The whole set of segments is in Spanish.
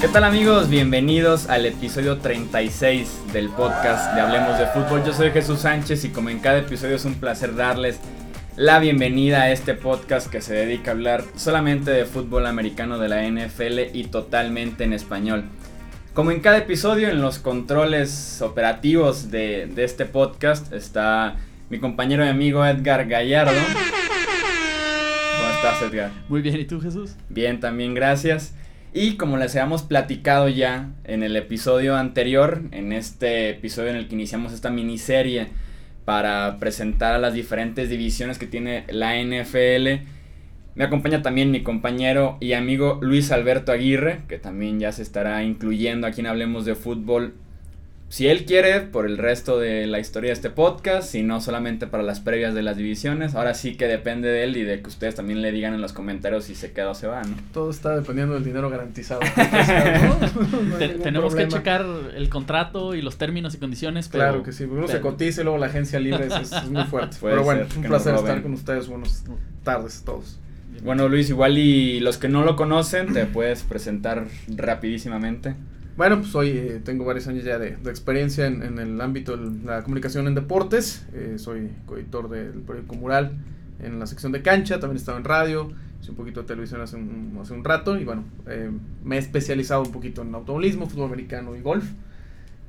¿Qué tal amigos? Bienvenidos al episodio 36 del podcast de Hablemos de Fútbol. Yo soy Jesús Sánchez y como en cada episodio es un placer darles la bienvenida a este podcast que se dedica a hablar solamente de fútbol americano de la NFL y totalmente en español. Como en cada episodio, en los controles operativos de, este podcast está mi compañero y amigo Edgar Gallardo. ¿Cómo estás, Edgar? Muy bien, ¿y tú, Jesús? Bien, también gracias. Y como les habíamos platicado ya en el episodio anterior, en este episodio en el que iniciamos esta miniserie para presentar a las diferentes divisiones que tiene la NFL, me acompaña también mi compañero y amigo Luis Alberto Aguirre, que también ya se estará incluyendo aquí en Hablemos de Fútbol si él quiere, por el resto de la historia de este podcast, si no solamente para las previas de las divisiones. Ahora sí que depende de él y de que ustedes también le digan en los comentarios si se queda o se va, ¿no? Todo está dependiendo del dinero garantizado. tenemos que checar el contrato y los términos y condiciones. claro que sí, uno se cotiza y luego la agencia libre es, muy fuerte. pero bueno, un placer estar con ustedes. Buenas tardes a todos. Bueno, Luis, igual y los que no lo conocen, te puedes presentar rapidísimamente. Bueno, pues hoy eh, tengo varios años ya de, experiencia en, el ámbito de la comunicación en deportes. Eh, soy coeditor del periódico Mural en la sección de cancha, también he estado en radio, hice un poquito de televisión hace un, hace un rato y bueno, eh, me he especializado un poquito en automovilismo, fútbol americano y golf,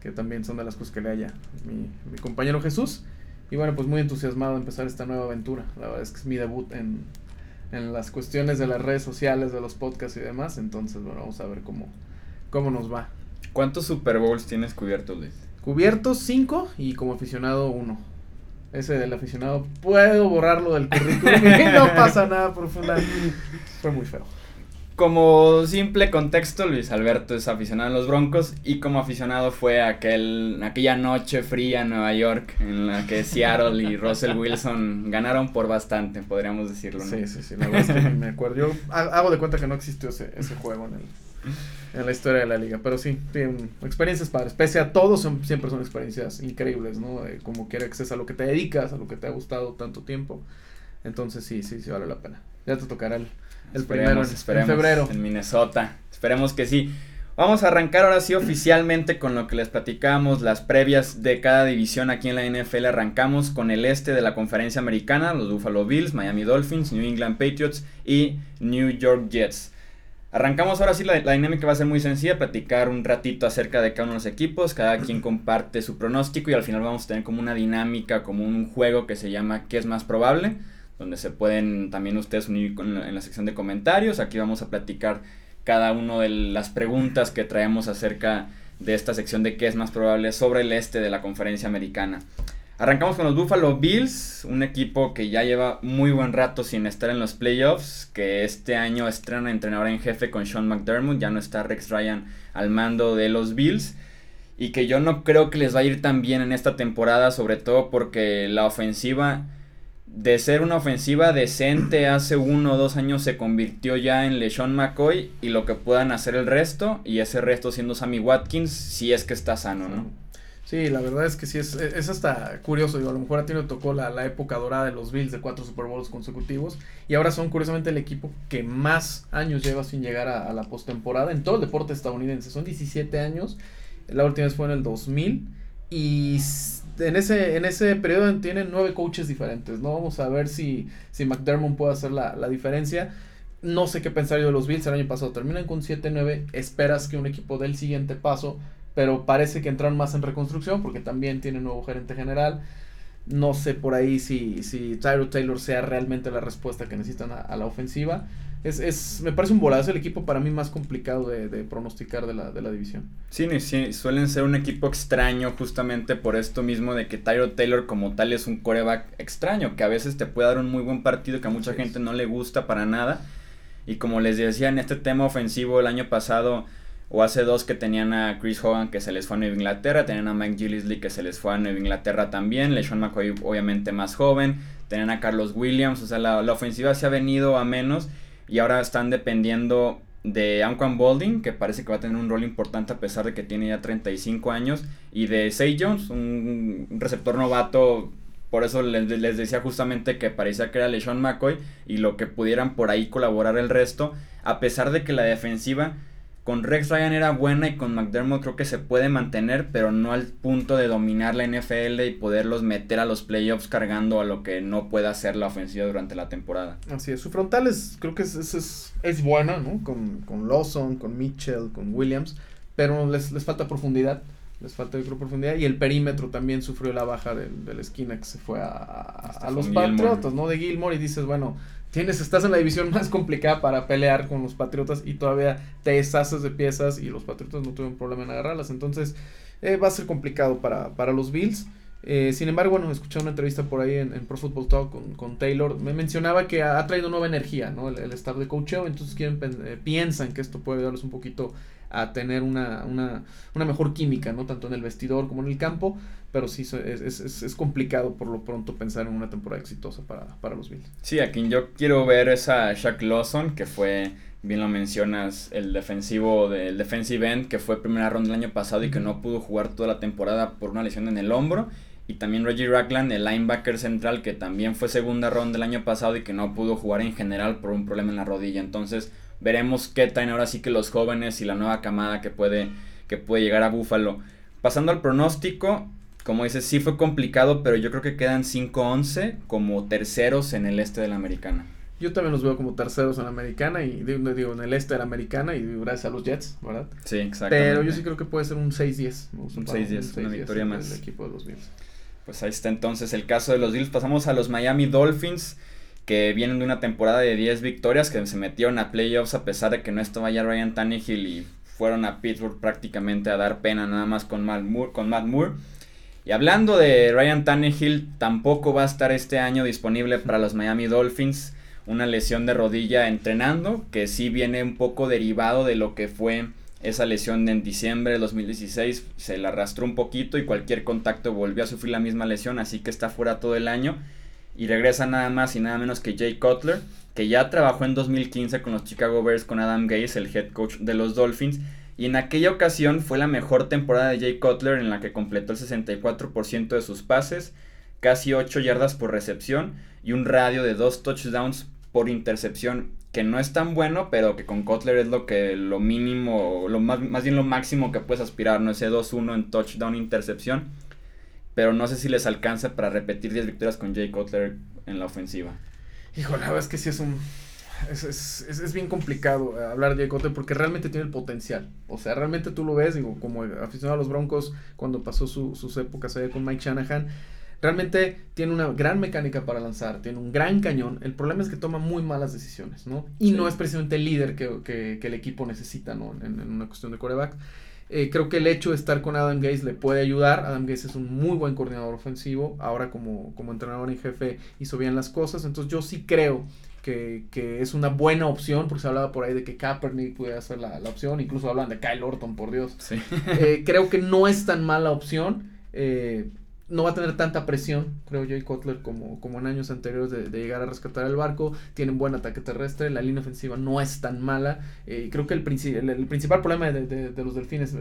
que también son de las cosas que le haya mi, mi compañero Jesús. Y bueno, pues muy entusiasmado de empezar esta nueva aventura. La verdad es que es mi debut en, en las cuestiones de las redes sociales, de los podcasts y demás. Entonces, bueno, vamos a ver cómo, cómo nos va. ¿Cuántos Super Bowls tienes cubiertos, Luis? Cubiertos cinco y como aficionado uno. Ese del aficionado puedo borrarlo del currículum no pasa nada profundo. Fue muy feo. Como simple contexto, Luis Alberto es aficionado a los Broncos y como aficionado fue aquel, aquella noche fría en Nueva York en la que Seattle y Russell Wilson ganaron por bastante, podríamos decirlo. ¿no? Sí, sí, sí, la verdad es que me acuerdo. Yo hago de cuenta que no existió ese, ese juego en el, en la historia de la liga. Pero sí, tienen experiencias padres. Pese a todo, son, siempre son experiencias increíbles, ¿no? como quiera que a lo que te dedicas, a lo que te ha gustado tanto tiempo. Entonces sí, sí, sí vale la pena. Ya te tocará el, el primero en, febrero. En Minnesota. Esperemos que sí. Vamos a arrancar ahora sí oficialmente con lo que les platicamos, las previas de cada división aquí en la NFL. Arrancamos con el este de la conferencia americana, los Buffalo Bills, Miami Dolphins, New England Patriots y New York Jets. Arrancamos ahora sí, la, dinámica va a ser muy sencilla, platicar un ratito acerca de cada uno de los equipos, cada quien comparte su pronóstico y al final vamos a tener como una dinámica, como un juego que se llama ¿Qué es más probable? Donde se pueden también ustedes unir en la sección de comentarios, aquí vamos a platicar cada una de las preguntas que traemos acerca de esta sección de qué es más probable sobre el este de la conferencia americana. Arrancamos con los Buffalo Bills, un equipo que ya lleva muy buen rato sin estar en los playoffs, que este año estrena entrenador en jefe con Sean McDermott, ya no está Rex Ryan al mando de los Bills, y que yo no creo que les va a ir tan bien en esta temporada, sobre todo porque la ofensiva, de ser una ofensiva decente hace uno o dos años, se convirtió ya en LeSean McCoy, y lo que puedan hacer el resto, y ese resto siendo Sammy Watkins, si es que está sano, ¿no? Sí, la verdad es que sí, es, es hasta curioso, digo, a lo mejor a ti no tocó la, la, época dorada de los Bills de cuatro Super Bowls consecutivos y ahora son curiosamente el equipo que más años lleva sin llegar a, la postemporada en todo el deporte estadounidense, son 17 años, la última vez fue en el 2000 y en ese, en ese periodo tienen nueve coaches diferentes, ¿no? Vamos a ver si, si McDermott puede hacer la, la diferencia. No sé qué pensar yo de los Bills, el año pasado terminan con 7-9, esperas que un equipo del siguiente paso pero parece que entraron más en reconstrucción porque también tiene nuevo gerente general. No sé por ahí si, si Tyro Taylor sea realmente la respuesta que necesitan a, la ofensiva. Es, es, me parece un volado, es el equipo para mí más complicado de, de pronosticar de la, de la, división. Sí, sí, suelen ser un equipo extraño justamente por esto mismo de que Tyro Taylor como tal es un coreback extraño, que a veces te puede dar un muy buen partido que a mucha gente no le gusta para nada. Y como les decía, en este tema ofensivo el año pasado o hace dos que tenían a Chris Hogan que se les fue a Nueva Inglaterra, tenían a Mike Gillisley que se les fue a Nueva Inglaterra también, LeSean McCoy obviamente más joven, tenían a Carlos Williams, o sea, la, ofensiva se ha venido a menos y ahora están dependiendo de Anquan Bolding, que parece que va a tener un rol importante a pesar de que tiene ya 35 años, y de Say Jones, un, receptor novato por eso les, les, decía justamente que parecía que era LeSean McCoy y lo que pudieran por ahí colaborar el resto, a pesar de que la defensiva con Rex Ryan era buena y con McDermott creo que se puede mantener, pero no al punto de dominar la NFL y poderlos meter a los playoffs cargando a lo que no puede hacer la ofensiva durante la temporada. Así es, su frontal es, creo que es, es, es, buena, ¿no? Con, con Lawson, con Mitchell, con Williams, pero les, les falta profundidad les falta de profundidad y el perímetro también sufrió la baja del, de la esquina que se fue a, a los Patriotas, ¿no? De Gilmore y dices, bueno, tienes, estás en la división más complicada para pelear con los Patriotas y todavía te deshaces de piezas y los Patriotas no tuvieron problema en agarrarlas, entonces eh, va a ser complicado para, para los Bills. Eh, sin embargo, bueno, escuché una entrevista por ahí en, Pro Football Talk con, con, Taylor. Me mencionaba que ha, traído nueva energía, ¿no? El, staff de coacheo, entonces quieren, eh, piensan que esto puede ayudarles un poquito a tener una, una, una, mejor química, ¿no? Tanto en el vestidor como en el campo, pero sí es, es, complicado por lo pronto pensar en una temporada exitosa para, para, los Bills. Sí, a quien yo quiero ver es a Shaq Lawson, que fue, bien lo mencionas, el defensivo del defensive end, que fue primera ronda el año pasado y que no pudo jugar toda la temporada por una lesión en el hombro. Y también Reggie Ragland, el linebacker central, que también fue segunda ronda el año pasado y que no pudo jugar en general por un problema en la rodilla. Entonces, veremos qué traen ahora sí que los jóvenes y la nueva camada que puede, que puede llegar a Buffalo. Pasando al pronóstico, como dices, sí fue complicado, pero yo creo que quedan 5-11 como terceros en el este de la americana. Yo también los veo como terceros en la americana y digo, en el este de la americana y gracias a los Jets, ¿verdad? Sí, exacto. Pero yo sí creo que puede ser un 6-10. Un 6-10, una victoria más. El equipo de los Bills. Pues ahí está entonces el caso de los Bills. Pasamos a los Miami Dolphins que vienen de una temporada de 10 victorias, que se metieron a playoffs a pesar de que no estaba ya Ryan Tannehill y fueron a Pittsburgh prácticamente a dar pena nada más con Matt Moore. Con Matt. Y hablando de Ryan Tannehill, tampoco va a estar este año disponible para los Miami Dolphins. Una lesión de rodilla entrenando, que sí viene un poco derivado de lo que fue esa lesión en diciembre de 2016. Se la arrastró un poquito y cualquier contacto volvió a sufrir la misma lesión, así que está fuera todo el año y regresa nada más y nada menos que Jay Cutler, que ya trabajó en 2015 con los Chicago Bears con Adam Gase, el head coach de los Dolphins. Y en aquella ocasión fue la mejor temporada de Jay Cutler en la que completó el 64% de sus pases, casi 8 yardas por recepción y un radio de 2 touchdowns por intercepción, que no es tan bueno, pero que con Cutler es lo que lo mínimo, lo más, más bien lo máximo que puedes aspirar, no ese 2-1 en touchdown intercepción pero no sé si les alcanza para repetir 10 victorias con Jay Cutler en la ofensiva. Hijo, la verdad es que sí es un... Es, es, es, bien complicado eh, hablar de Jay Cutler porque realmente tiene el potencial. O sea, realmente tú lo ves, digo, como aficionado a los Broncos, cuando pasó su, sus épocas allá con Mike Shanahan, realmente tiene una gran mecánica para lanzar, tiene un gran cañón. El problema es que toma muy malas decisiones, ¿no? Y no es precisamente el líder que, que, que el equipo necesita, ¿no? En, en una cuestión de coreback. Eh, creo que el hecho de estar con Adam Gaze le puede ayudar. Adam Gaze es un muy buen coordinador ofensivo. Ahora como, como entrenador en jefe hizo bien las cosas. Entonces yo sí creo que, que, es una buena opción, porque se hablaba por ahí de que Kaepernick pudiera ser la, la opción. Incluso hablan de Kyle Orton, por Dios. Sí. Eh, creo que no es tan mala opción. Eh, no va a tener tanta presión, creo yo, y Kotler como, como en años anteriores de, llegar a rescatar el barco. Tienen buen ataque terrestre, la línea ofensiva no es tan mala. Eh, creo que el, el, principal problema de, los delfines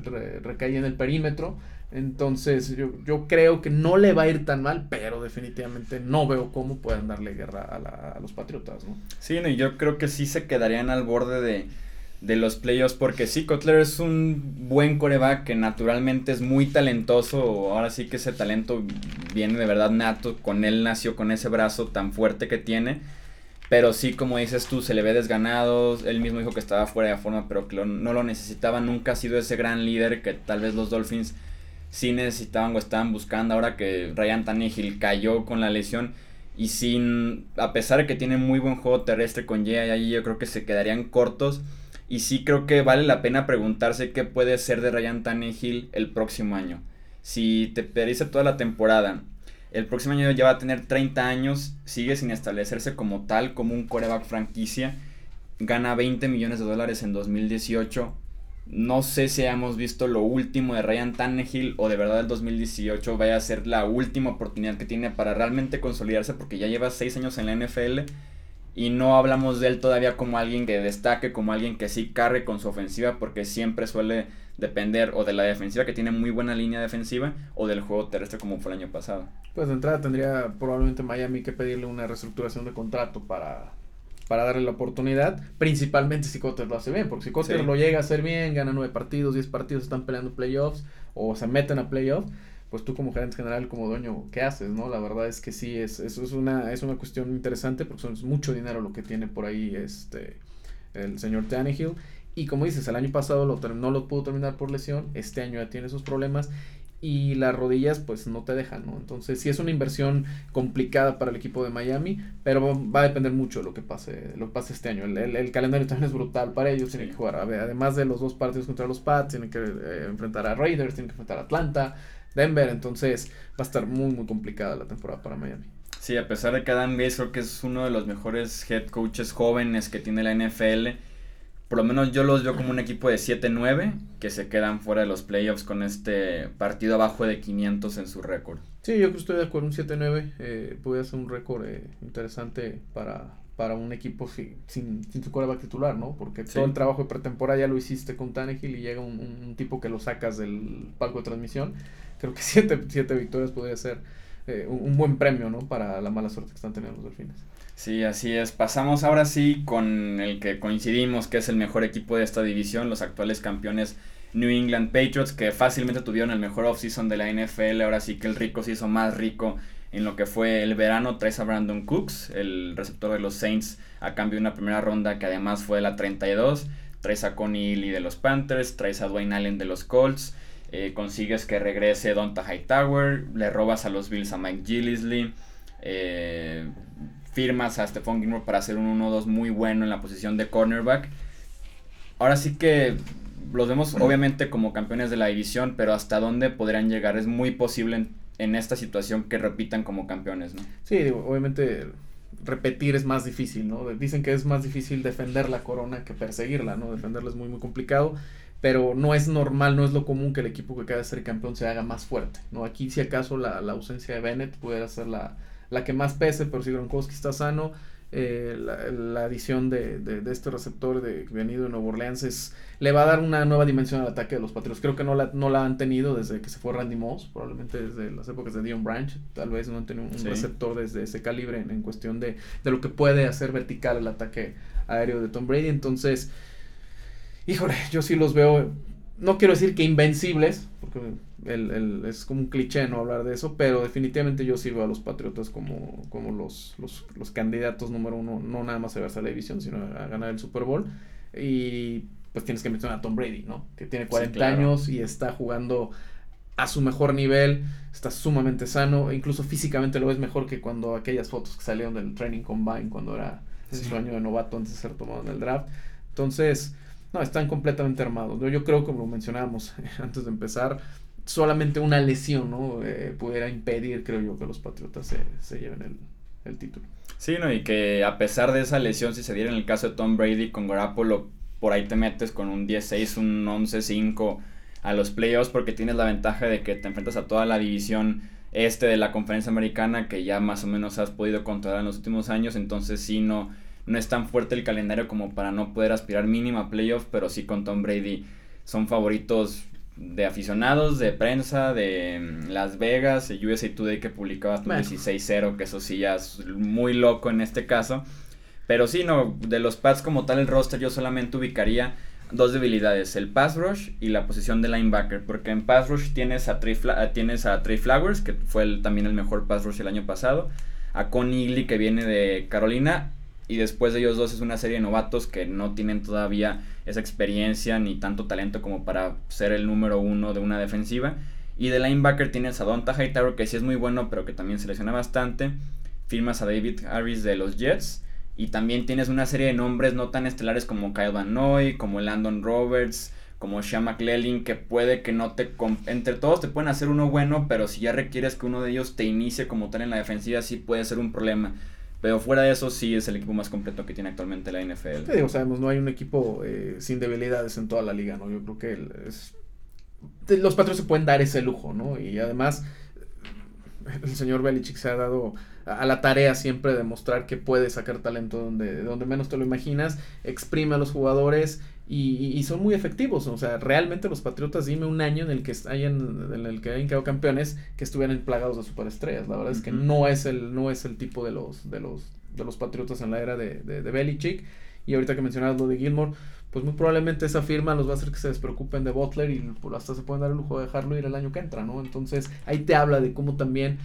recae en el perímetro. Entonces yo, yo creo que no le va a ir tan mal, pero definitivamente no veo cómo pueden darle guerra a, a los Patriotas. ¿no? Sí, no, y yo creo que sí se quedarían al borde de de los playoffs, porque sí, Kotler es un buen coreback que naturalmente es muy talentoso, ahora sí que ese talento viene de verdad nato, con él nació con ese brazo tan fuerte que tiene, pero sí, como dices tú, se le ve desganado, él mismo dijo que estaba fuera de forma, pero que no lo necesitaba, nunca ha sido ese gran líder que tal vez los Dolphins sí necesitaban o estaban buscando, ahora que Ryan Tannehill cayó con la lesión, y sin, a pesar de que tiene muy buen juego terrestre con Jay ahí, yo creo que se quedarían cortos, y sí creo que vale la pena preguntarse qué puede ser de Ryan Tannehill el próximo año. Si te perdiste toda la temporada, el próximo año ya va a tener 30 años, sigue sin establecerse como tal, como un coreback franquicia, gana 20 millones de dólares en 2018. No sé si hayamos visto lo último de Ryan Tannehill o de verdad el 2018 vaya a ser la última oportunidad que tiene para realmente consolidarse porque ya lleva 6 años en la NFL y no hablamos de él todavía como alguien que destaque, como alguien que sí carre con su ofensiva, porque siempre suele depender o de la defensiva que tiene muy buena línea defensiva o del juego terrestre como fue el año pasado. Pues de entrada tendría probablemente Miami que pedirle una reestructuración de contrato para, para darle la oportunidad, principalmente si Cotter lo hace bien, porque si Cotter lo llega a hacer bien, gana nueve partidos, diez partidos, están peleando playoffs o se meten a playoffs, pues tú como gerente general, como dueño, ¿qué haces? no La verdad es que sí, es, es, es, una, es una cuestión interesante porque es mucho dinero lo que tiene por ahí este el señor Tannehill. Y como dices, el año pasado lo, no lo pudo terminar por lesión, este año ya tiene esos problemas y las rodillas pues no te dejan, ¿no? Entonces sí es una inversión complicada para el equipo de Miami, pero va a depender mucho de lo que pase, lo que pase este año. El, el, calendario también es brutal para ellos, tienen que jugar, además de los dos partidos contra los Pats, tienen que eh, enfrentar a Raiders, tienen que enfrentar a Atlanta, Denver, entonces va a estar muy, muy complicada la temporada para Miami. Sí, a pesar de que Adam Gates creo que es uno de los mejores head coaches jóvenes que tiene la NFL, por lo menos yo los veo como un equipo de 7-9 que se quedan fuera de los playoffs con este partido abajo de 500 en su récord. Sí, yo estoy de acuerdo, un 7-9 eh, puede ser un récord eh, interesante para, para un equipo sin, sin, su coreback titular, ¿no? Porque todo el trabajo de pretemporada ya lo hiciste con Tannehill y llega un, un, tipo que lo sacas del palco de transmisión creo que siete, siete victorias podría ser eh, un, buen premio, ¿no? Para la mala suerte que están teniendo los delfines. Sí, así es. Pasamos ahora sí con el que coincidimos que es el mejor equipo de esta división, los actuales campeones New England Patriots, que fácilmente tuvieron el mejor offseason de la NFL. Ahora sí que el rico se hizo más rico en lo que fue el verano. Traes a Brandon Cooks, el receptor de los Saints, a cambio de una primera ronda que además fue la 32. Traes a Connie Lee de los Panthers, traes a Dwayne Allen de los Colts. Eh, consigues que regrese Donta Hightower, le robas a los Bills a Mike Gillisley, eh, firmas a Stephon Gilmore para hacer un 1-2 muy bueno en la posición de cornerback. Ahora sí que los vemos obviamente como campeones de la división, pero hasta dónde podrían llegar es muy posible en, esta situación que repitan como campeones, ¿no? Sí, obviamente repetir es más difícil, ¿no? Dicen que es más difícil defender la corona que perseguirla, ¿no? Defenderla es muy, muy complicado pero no es normal, no es lo común que el equipo que acaba de ser campeón se haga más fuerte, ¿no? Aquí si acaso la, ausencia de Bennett pudiera ser la, la que más pese, pero si Gronkowski está sano, eh, la, adición de, de, este receptor de venido de Nueva Orleans le va a dar una nueva dimensión al ataque de los Patriots. Creo que no la, no la han tenido desde que se fue Randy Moss, probablemente desde las épocas de Dion Branch. Tal vez no han tenido un receptor desde ese calibre en, en cuestión de, de, lo que puede hacer vertical el ataque aéreo de Tom Brady. Entonces, híjole, yo sí los veo, no quiero decir que invencibles, porque el, es como un cliché no hablar de eso, pero definitivamente yo sí veo a los Patriotas como, como los, los, candidatos número uno, no nada más a verse a la división, sino a ganar el Super Bowl. Y pues tienes que mencionar a Tom Brady, ¿no? Que tiene 40 años y está jugando a su mejor nivel, está sumamente sano, e incluso físicamente lo ves mejor que cuando aquellas fotos que salieron del Training Combine, cuando era su año de novato antes de ser tomado en el draft. Entonces, no, están completamente armados. Yo, creo, como lo mencionábamos antes de empezar, solamente una lesión ¿no? Eh, pudiera impedir, creo yo, que los Patriotas se, lleven el, título. Sí, ¿no? y que a pesar de esa lesión, si se diera en el caso de Tom Brady con Garoppolo, por ahí te metes con un 10-6, un 11-5 a los playoffs porque tienes la ventaja de que te enfrentas a toda la división este de la conferencia americana que ya más o menos has podido controlar en los últimos años, entonces sí no no es tan fuerte el calendario como para no poder aspirar mínimo a playoffs, pero sí con Tom Brady son favoritos de aficionados, de prensa, de mm, Las Vegas, el USA Today que publicaba bueno. 16-0, que eso sí ya es muy loco en este caso. Pero sí, no, de los Pats como tal el roster yo solamente ubicaría dos debilidades, el pass rush y la posición de linebacker, porque en pass rush tienes a Trey, tienes a Trey Flowers, que fue también el mejor pass rush el año pasado, a Connie Lee que viene de Carolina y después de ellos dos es una serie de novatos que no tienen todavía esa experiencia ni tanto talento como para ser el número uno de una defensiva. Y de linebacker tienes a Donta Hightower que sí es muy bueno pero que también se lesiona bastante. Firmas a David Harris de los Jets. Y también tienes una serie de nombres no tan estelares como Kyle Van Noy, como Landon Roberts, como Sean McClellan, que puede que no te... Entre todos te pueden hacer uno bueno, pero si ya requieres que uno de ellos te inicie como tal en la defensiva, sí puede ser un problema. Pero fuera de eso, sí es el equipo más completo que tiene actualmente la NFL. Sí, sabemos, no hay un equipo eh, sin debilidades en toda la liga, ¿no? Yo creo que es, los Patriots se pueden dar ese lujo, ¿no? Y además, el señor Belichick se ha dado a la tarea siempre de mostrar que puede sacar talento donde, donde menos te lo imaginas, exprime a los jugadores y, son muy efectivos. O sea, realmente los Patriotas, dime un año en el que hayan, en el que hayan quedado campeones que estuvieran plagados de superestrellas. La verdad es que no es el, no es el tipo de los, de los, de los Patriotas en la era de, de, de Belichick. Y ahorita que mencionabas lo de Gilmore, pues muy probablemente esa firma los va a hacer que se despreocupen de Butler y pues, hasta se pueden dar el lujo de dejarlo ir el año que entra, ¿no? Entonces ahí te habla de cómo también,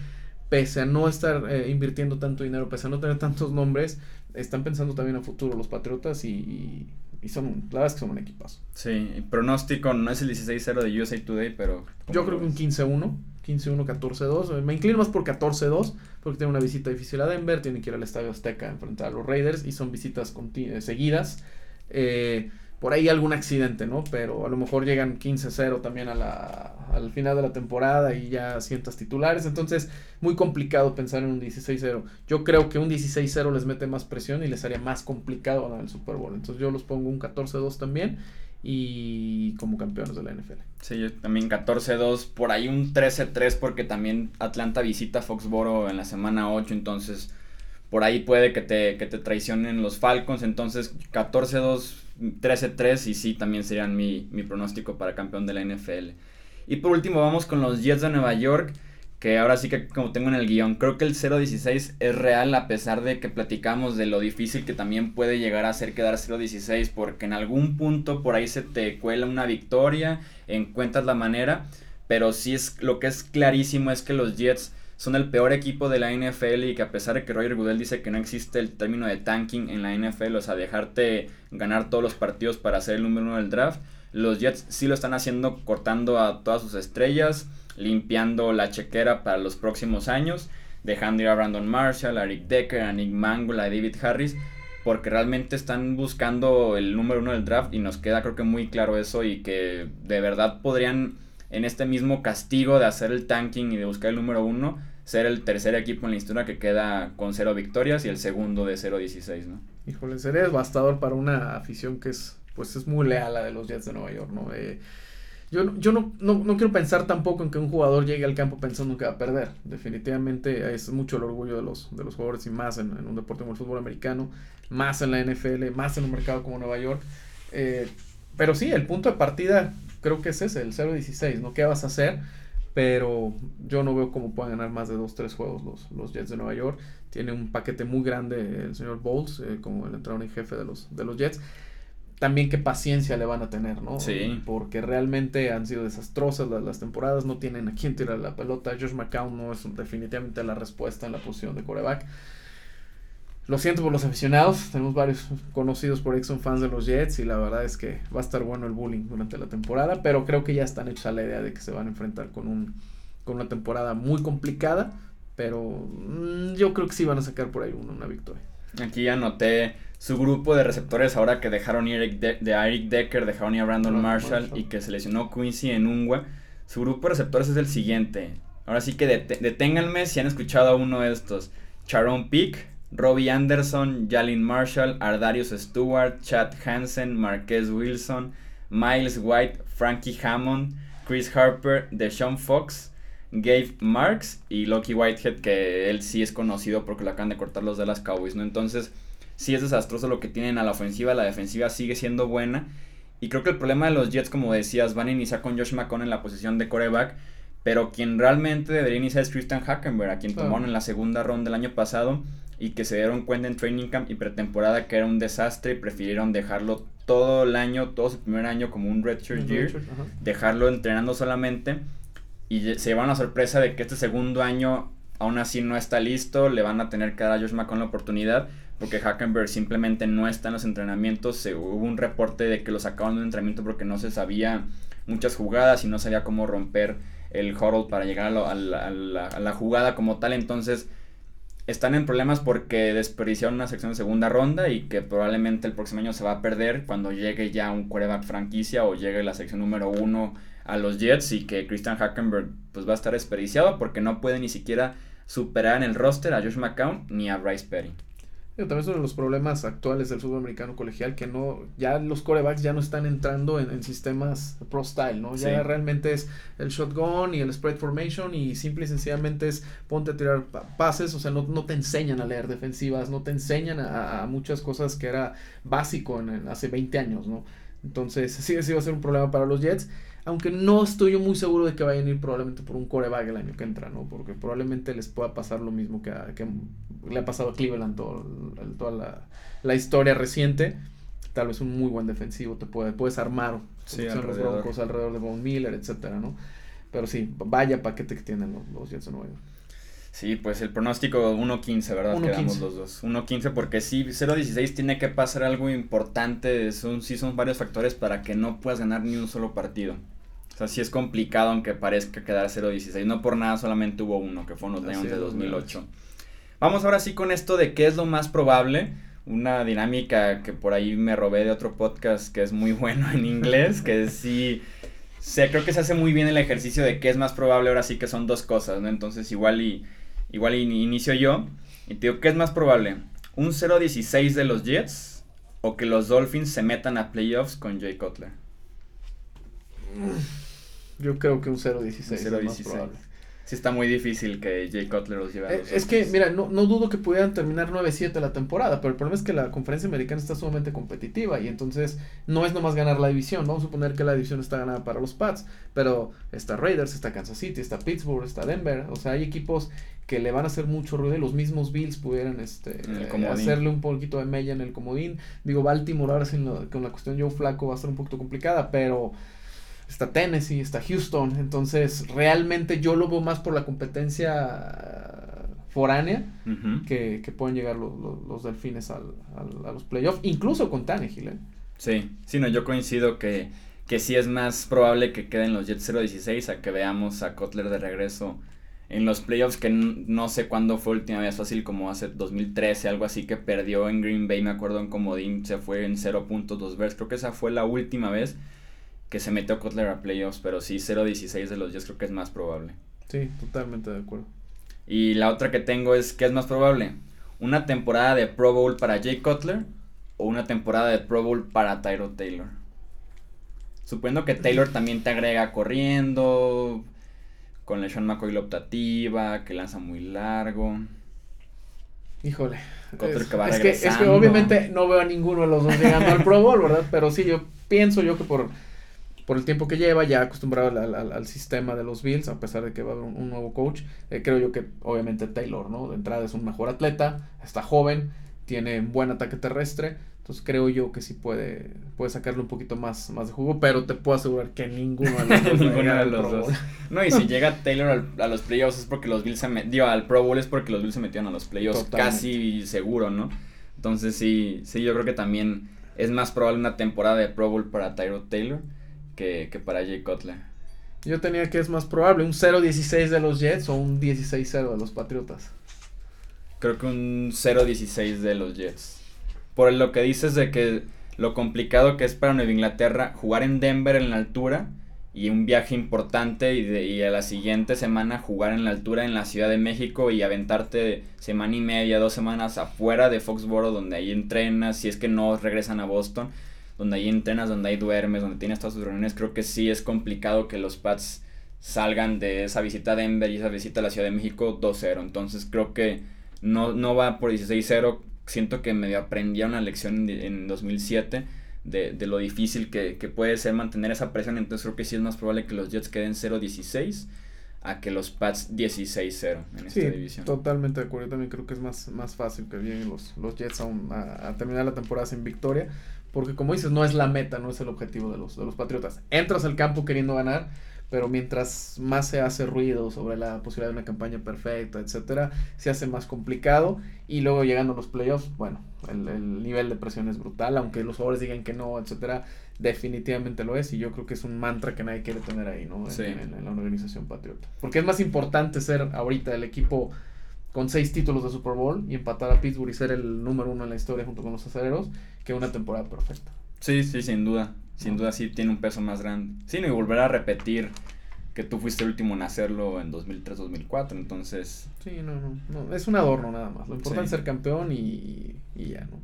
pese a no estar eh, invirtiendo tanto dinero, pese a no tener tantos nombres, están pensando también a futuro los Patriotas y, y son, la verdad es que son un equipazo. Sí, pronóstico no es el 16-0 de USA Today, pero... Yo creo que un 15-1, 15-1, 14-2. Me inclino más por 14-2, porque tiene una visita difícil a Denver, tiene que ir al Estadio Azteca a enfrentar a los Raiders y son visitas seguidas. Eh, por ahí algún accidente, ¿no? Pero a lo mejor llegan 15-0 también a la, al final de la temporada y ya cientos titulares. Entonces, muy complicado pensar en un 16-0. Yo creo que un 16-0 les mete más presión y les haría más complicado ganar el Super Bowl. Entonces, yo los pongo un 14-2 también y como campeones de la NFL. Sí, yo también 14-2, por ahí un 13-3 porque también Atlanta visita Foxboro en la semana 8, entonces por ahí puede que te, que te traicionen los Falcons, entonces 14-2 13-3 y sí, también serían mi, mi pronóstico para campeón de la NFL. Y por último vamos con los Jets de Nueva York, que ahora sí que como tengo en el guion, creo que el 0-16 es real a pesar de que platicamos de lo difícil que también puede llegar a ser quedar 0-16, porque en algún punto por ahí se te cuela una victoria, encuentras la manera, pero sí es lo que es clarísimo es que los Jets son el peor equipo de la NFL y que a pesar de que Roger Goodell dice que no existe el término de tanking en la NFL, o sea, dejarte ganar todos los partidos para ser el número uno del draft, los Jets sí lo están haciendo cortando a todas sus estrellas, limpiando la chequera para los próximos años, dejando ir a Brandon Marshall, a Rick Decker, a Nick Mangold, a David Harris, porque realmente están buscando el número uno del draft y nos queda creo que muy claro eso y que de verdad podrían en este mismo castigo de hacer el tanking y de buscar el número uno, ser el tercer equipo en la historia que queda con cero victorias y el segundo de 0-16, ¿no? Híjole, sería devastador para una afición que es, pues es muy leal a la de los Jets de Nueva York, ¿no? Eh, yo, yo no, no, no, quiero pensar tampoco en que un jugador llegue al campo pensando que va a perder. Definitivamente es mucho el orgullo de los, de los jugadores y más en, un deporte como el fútbol americano, más en la NFL, más en un mercado como Nueva York. Eh, pero sí, el punto de partida creo que es ese, el 0-16, ¿no? ¿Qué vas a hacer? Pero yo no veo cómo puedan ganar más de 2-3 juegos los, los Jets de Nueva York. Tiene un paquete muy grande el señor Bowles, eh, como el entrenador en jefe de los, de los Jets. También qué paciencia le van a tener, ¿no? Sí. Porque realmente han sido desastrosas las, las temporadas, no tienen a quién tirar la pelota. Josh McCown no es definitivamente la respuesta en la posición de coreback. Lo siento por los aficionados, tenemos varios conocidos por ahí son fans de los Jets y la verdad es que va a estar bueno el bullying durante la temporada, pero creo que ya están hechos a la idea de que se van a enfrentar con, un, con una temporada muy complicada, pero mm, yo creo que sí van a sacar por ahí una, una victoria. Aquí anoté su grupo de receptores ahora que dejaron ir de, Eric Decker, dejaron ir a Brandon Marshall, y que se lesionó Quincy en Ungua. Su grupo de receptores es el siguiente. Ahora sí que deténganme si han escuchado a uno de estos. Charon Peak, Robbie Anderson, Jalin Marshall, Ardarius Stewart, Chad Hansen, Marquez Wilson, Miles White, Frankie Hammond, Chris Harper, Deshaun Fox, Gabe Marks y Loki Whitehead, que él sí es conocido porque lo acaban de cortar los de las Cowboys, ¿no? Entonces, sí es desastroso lo que tienen a la ofensiva, la defensiva sigue siendo buena. Y creo que el problema de los Jets, como decías, van a iniciar con Josh McCown en la posición de coreback. Pero quien realmente debería iniciar es Christian Hackenberg, a quien tomaron en la segunda ronda del año pasado y que se dieron cuenta en training camp y pretemporada que era un desastre y prefirieron dejarlo todo el año, todo su primer año como un redshirt year, dejarlo entrenando solamente y se llevan la sorpresa de que este segundo año aún así no está listo, le van a tener que dar a Josh McCown la oportunidad porque Hackenberg simplemente no está en los entrenamientos, se, hubo un reporte de que lo sacaban de un entrenamiento porque no se sabía muchas jugadas y no sabía cómo romper el huddle para llegar a, la, a la jugada como tal, entonces están en problemas porque desperdiciaron una sección de segunda ronda y que probablemente el próximo año se va a perder cuando llegue ya un quarterback franquicia o llegue la sección número uno a los Jets y que Christian Hackenberg pues va a estar desperdiciado porque no puede ni siquiera superar en el roster a Josh McCown ni a Bryce Perry. También es uno de los problemas actuales del fútbol americano colegial que no, ya los corebacks ya no están entrando en, sistemas pro style, ¿no? Ya realmente es el shotgun y el spread formation y simple y sencillamente es ponte a tirar pases, o sea, no, no te enseñan a leer defensivas, no te enseñan a, muchas cosas que era básico en, hace 20 años, ¿no? Entonces, sí, sí va a ser un problema para los Jets aunque no estoy yo muy seguro de que vayan a ir probablemente por un coreback el año que entra, ¿no? Porque probablemente les pueda pasar lo mismo que, que le ha pasado a Cleveland todo, toda la, historia reciente. Tal vez un muy buen defensivo te puede, puedes armar sí, alrededor. los alrededor de Von Miller, etcétera, ¿no? Pero sí, vaya paquete que tienen los, los Jets de Nueva York. Sí, pues el pronóstico 1-15, ¿verdad? Quedamos los dos. 1-15 porque sí, 0-16 tiene que pasar algo importante. Son, sí son varios factores para que no puedas ganar ni un solo partido. O sea, sí es complicado aunque parezca quedar 0-16. No por nada solamente hubo uno, que fueron los Lions de 2008. Vamos ahora sí con esto de qué es lo más probable. Una dinámica que por ahí me robé de otro podcast que es muy bueno en inglés, que sí... Se, creo que se hace muy bien el ejercicio de qué es más probable, ahora sí que son dos cosas, ¿no? Entonces igual y Igual inicio yo. Y te digo, ¿qué es más probable? ¿Un 0-16 de los Jets o que los Dolphins se metan a playoffs con Jay Cutler? Yo creo que un 0-16 es más probable sí está muy difícil que Jay Cutler los lleve a eh, los Es que, mira, no, no dudo que pudieran terminar 9-7 la temporada, pero el problema es que la conferencia americana está sumamente competitiva y entonces no es nomás ganar la división. Vamos a suponer que la división está ganada para los Pats, pero está Raiders, está Kansas City, está Pittsburgh, está Denver. O sea, hay equipos que le van a hacer mucho ruido y los mismos Bills pudieran este, hacerle un poquito de mella en el comodín. Digo, Baltimore ahora sin con la cuestión Joe Flaco va a ser un poquito complicada, pero está Tennessee, está Houston, entonces realmente yo lo veo más por la competencia foránea que, pueden llegar los, delfines al, a los playoffs, incluso con Tannehill. ¿eh? Sí, sí, no, yo coincido que, que sí es más probable que queden los Jets 0-16 a que veamos a Kotler de regreso en los playoffs que no sé cuándo fue última vez fácil como hace 2013 algo así que perdió en Green Bay me acuerdo en comodín se fue en 0.2 veces creo que esa fue la última vez que se metió Kotler a playoffs, pero sí 0-16 de los Jets creo que es más probable. Sí, totalmente de acuerdo. Y la otra que tengo es, ¿qué es más probable? ¿Una temporada de Pro Bowl para Jay Cutler o una temporada de Pro Bowl para Tyro Taylor? Suponiendo que Taylor también te agrega corriendo, con la Sean McCoy la optativa, que lanza muy largo. Híjole. Es, que va es, que, es que obviamente no veo a ninguno de los dos llegando al Pro Bowl, ¿verdad? Pero sí, yo pienso yo que por por el tiempo que lleva, ya acostumbrado al, sistema de los Bills, a pesar de que va a haber un, nuevo coach, eh, creo yo que obviamente Taylor, ¿no? De entrada es un mejor atleta, está joven, tiene buen ataque terrestre, entonces creo yo que sí puede, puede sacarle un poquito más, más de jugo, pero te puedo asegurar que ninguno de los dos. No, y si llega Taylor a los playoffs es porque los Bills se metieron, al Pro Bowl es porque los Bills se metieron a los playoffs, casi seguro, ¿no? Entonces sí, sí, yo creo que también es más probable una temporada de Pro Bowl para Tyro Taylor que, para Jay Cutler. Yo tenía que es más probable, un 0-16 de los Jets o un 16-0 de los Patriotas. Creo que un 0-16 de los Jets. Por lo que dices de que lo complicado que es para Nueva Inglaterra jugar en Denver en la altura y un viaje importante y, de, y a la siguiente semana jugar en la altura en la Ciudad de México y aventarte semana y media, dos semanas afuera de Foxboro donde ahí entrenas, si es que no regresan a Boston donde ahí entrenas, donde ahí duermes, donde tienes todas tus reuniones, creo que sí es complicado que los Pats salgan de esa visita a Denver y esa visita a la Ciudad de México 2-0. Entonces creo que no, no va por 16-0. Siento que medio aprendí una lección en, 2007 de, de, lo difícil que, que, puede ser mantener esa presión. Entonces creo que sí es más probable que los Jets queden 0-16 a que los Pats 16-0 en esta división. Totalmente de acuerdo. Yo también creo que es más, más fácil que lleguen los, los Jets a, a, terminar la temporada sin victoria. Porque como dices, no es la meta, no es el objetivo de los, de los Patriotas. Entras al campo queriendo ganar, pero mientras más se hace ruido sobre la posibilidad de una campaña perfecta, etcétera, se hace más complicado. Y luego llegando a los playoffs, bueno, el, nivel de presión es brutal, aunque los jugadores digan que no, etcétera, definitivamente lo es. Y yo creo que es un mantra que nadie quiere tener ahí, ¿no? En, en la organización patriota. Porque es más importante ser ahorita el equipo con seis títulos de Super Bowl y empatar a Pittsburgh y ser el número uno en la historia junto con los aceleros que una temporada perfecta. Sí, sí, sin duda. Sin duda sí tiene un peso más grande. Sí, no, y volver a repetir que tú fuiste el último en hacerlo en 2003-2004, entonces... Sí, no, no, no, es un adorno nada más, lo importante Sí. es ser campeón y, y ya, ¿no?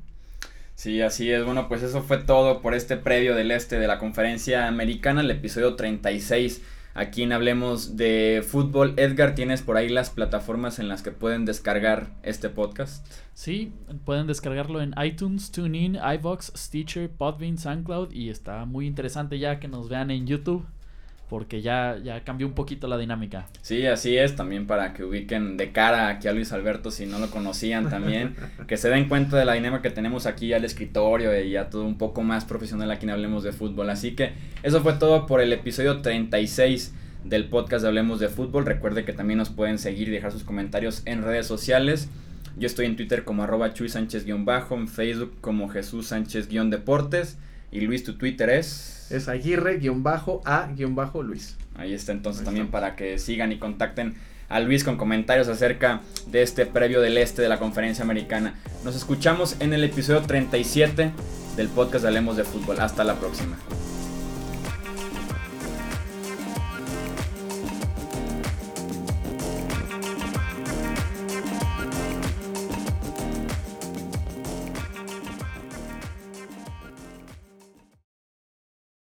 Sí, así es. Bueno, pues eso fue todo por este previo del este de la conferencia americana, el episodio 36. Aquí en Hablemos de Fútbol. Edgar, ¿tienes por ahí las plataformas en las que pueden descargar este podcast? Sí, pueden descargarlo en iTunes, TuneIn, iVox, Stitcher, Podbean, SoundCloud y está muy interesante ya que nos vean en YouTube porque ya, ya cambió un poquito la dinámica. Sí, así es. También para que ubiquen de cara aquí a Luis Alberto si no lo conocían también. que se den cuenta de la dinámica que tenemos aquí al escritorio y ya todo un poco más profesional aquí en Hablemos de Fútbol. Así que eso fue todo por el episodio 36 del podcast de Hablemos de Fútbol. Recuerde que también nos pueden seguir y dejar sus comentarios en redes sociales. Yo estoy en Twitter como arroba Chuy Sánchez-bajo, en Facebook como Jesús Sánchez-deportes. Y Luis, tu Twitter es... Es Aguirre-A-Luis. Ahí está entonces Ahí también para que sigan y contacten a Luis con comentarios acerca de este previo del este de la conferencia americana. Nos escuchamos en el episodio 37 del podcast de Hablemos de Fútbol. Hasta la próxima.